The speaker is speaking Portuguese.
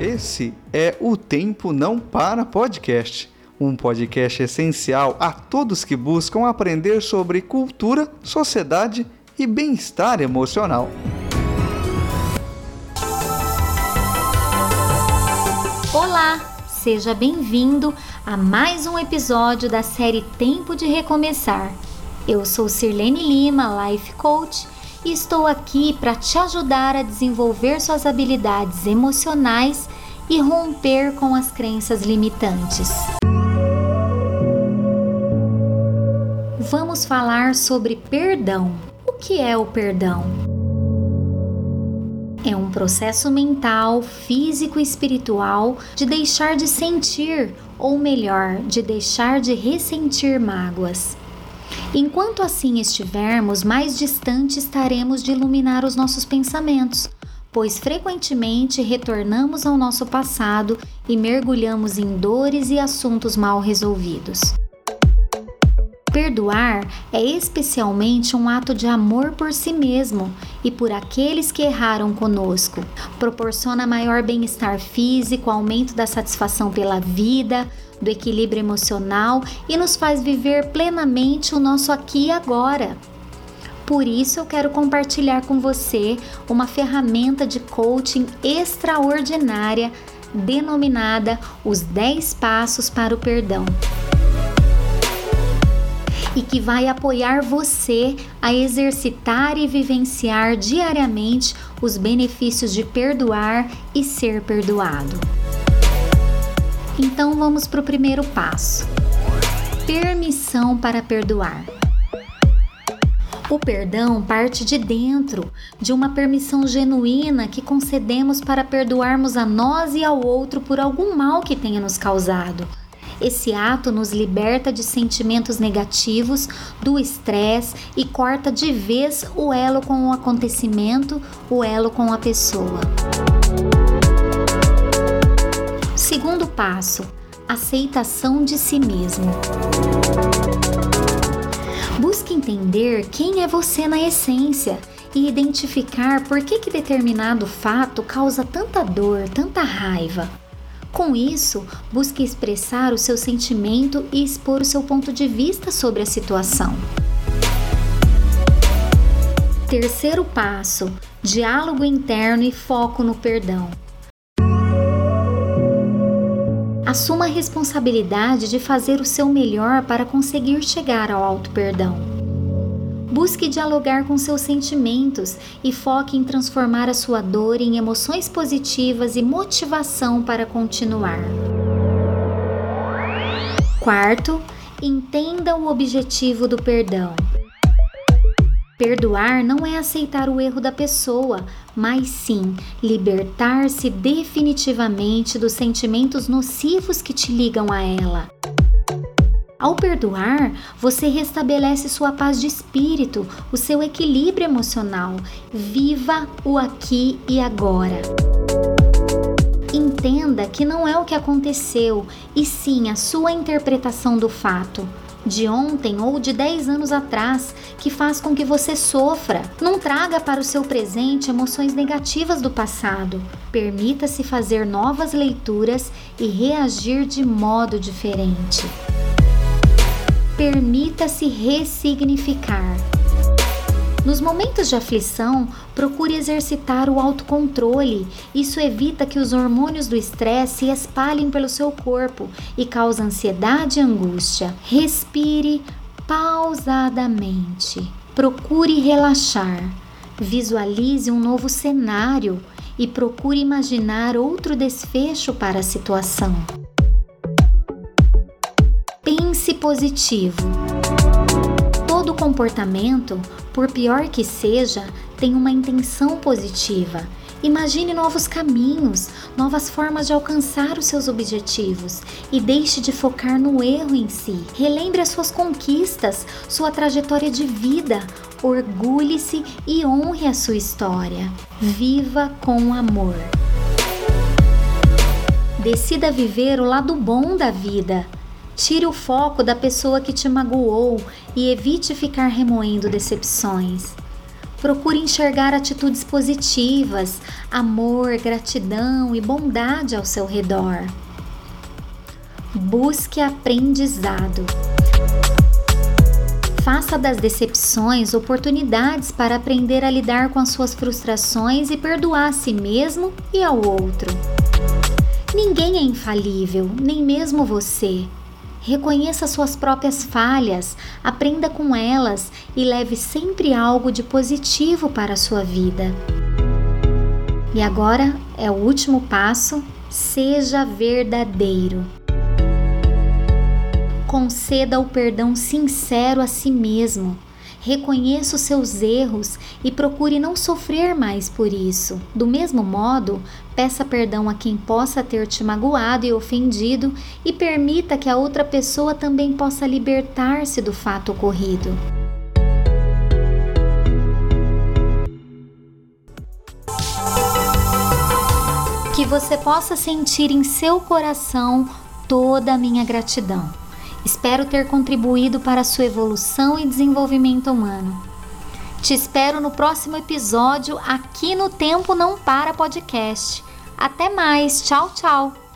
Esse é o Tempo Não Para Podcast, um podcast essencial a todos que buscam aprender sobre cultura, sociedade e bem-estar emocional. Olá, seja bem-vindo a mais um episódio da série Tempo de Recomeçar. Eu sou Sirlene Lima, Life Coach, e estou aqui para te ajudar a desenvolver suas habilidades emocionais e romper com as crenças limitantes. Vamos falar sobre perdão. O que é o perdão? É um processo mental, físico e espiritual de deixar de sentir, ou melhor, de deixar de ressentir mágoas. Enquanto assim estivermos, mais distante estaremos de iluminar os nossos pensamentos, pois frequentemente retornamos ao nosso passado e mergulhamos em dores e assuntos mal resolvidos. Perdoar é especialmente um ato de amor por si mesmo e por aqueles que erraram conosco. Proporciona maior bem-estar físico, aumento da satisfação pela vida, do equilíbrio emocional e nos faz viver plenamente o nosso aqui e agora. Por isso, eu quero compartilhar com você uma ferramenta de coaching extraordinária denominada Os 10 Passos para o Perdão e que vai apoiar você a exercitar e vivenciar diariamente os benefícios de perdoar e ser perdoado. Então vamos para o primeiro passo: permissão para perdoar. O perdão parte de dentro, de uma permissão genuína que concedemos para perdoarmos a nós e ao outro por algum mal que tenha nos causado esse ato nos liberta de sentimentos negativos, do estresse e corta de vez o elo com o acontecimento, o elo com a pessoa. Segundo passo: aceitação de si mesmo. Busque entender quem é você na essência e identificar por que, que determinado fato causa tanta dor, tanta raiva. Com isso, busque expressar o seu sentimento e expor o seu ponto de vista sobre a situação. Terceiro passo: diálogo interno e foco no perdão. Assuma a responsabilidade de fazer o seu melhor para conseguir chegar ao auto-perdão. Busque dialogar com seus sentimentos e foque em transformar a sua dor em emoções positivas e motivação para continuar. Quarto, entenda o objetivo do perdão. Perdoar não é aceitar o erro da pessoa, mas sim libertar-se definitivamente dos sentimentos nocivos que te ligam a ela. Ao perdoar, você restabelece sua paz de espírito, o seu equilíbrio emocional. Viva o aqui e agora. Entenda que não é o que aconteceu, e sim a sua interpretação do fato de ontem ou de 10 anos atrás que faz com que você sofra. Não traga para o seu presente emoções negativas do passado. Permita-se fazer novas leituras e reagir de modo diferente. Permita-se ressignificar. Nos momentos de aflição, procure exercitar o autocontrole. Isso evita que os hormônios do estresse se espalhem pelo seu corpo e cause ansiedade e angústia. Respire pausadamente. Procure relaxar. Visualize um novo cenário e procure imaginar outro desfecho para a situação positivo. Todo comportamento, por pior que seja, tem uma intenção positiva. Imagine novos caminhos, novas formas de alcançar os seus objetivos e deixe de focar no erro em si. Relembre as suas conquistas, sua trajetória de vida. Orgulhe-se e honre a sua história. Viva com amor. Decida viver o lado bom da vida. Tire o foco da pessoa que te magoou e evite ficar remoendo decepções. Procure enxergar atitudes positivas, amor, gratidão e bondade ao seu redor. Busque aprendizado. Faça das decepções oportunidades para aprender a lidar com as suas frustrações e perdoar a si mesmo e ao outro. Ninguém é infalível, nem mesmo você. Reconheça suas próprias falhas, aprenda com elas e leve sempre algo de positivo para a sua vida. E agora é o último passo: seja verdadeiro. Conceda o perdão sincero a si mesmo reconheça os seus erros e procure não sofrer mais por isso. Do mesmo modo, peça perdão a quem possa ter te magoado e ofendido e permita que a outra pessoa também possa libertar-se do fato ocorrido. Que você possa sentir em seu coração toda a minha gratidão. Espero ter contribuído para a sua evolução e desenvolvimento humano. Te espero no próximo episódio aqui no Tempo Não Para Podcast. Até mais, tchau, tchau!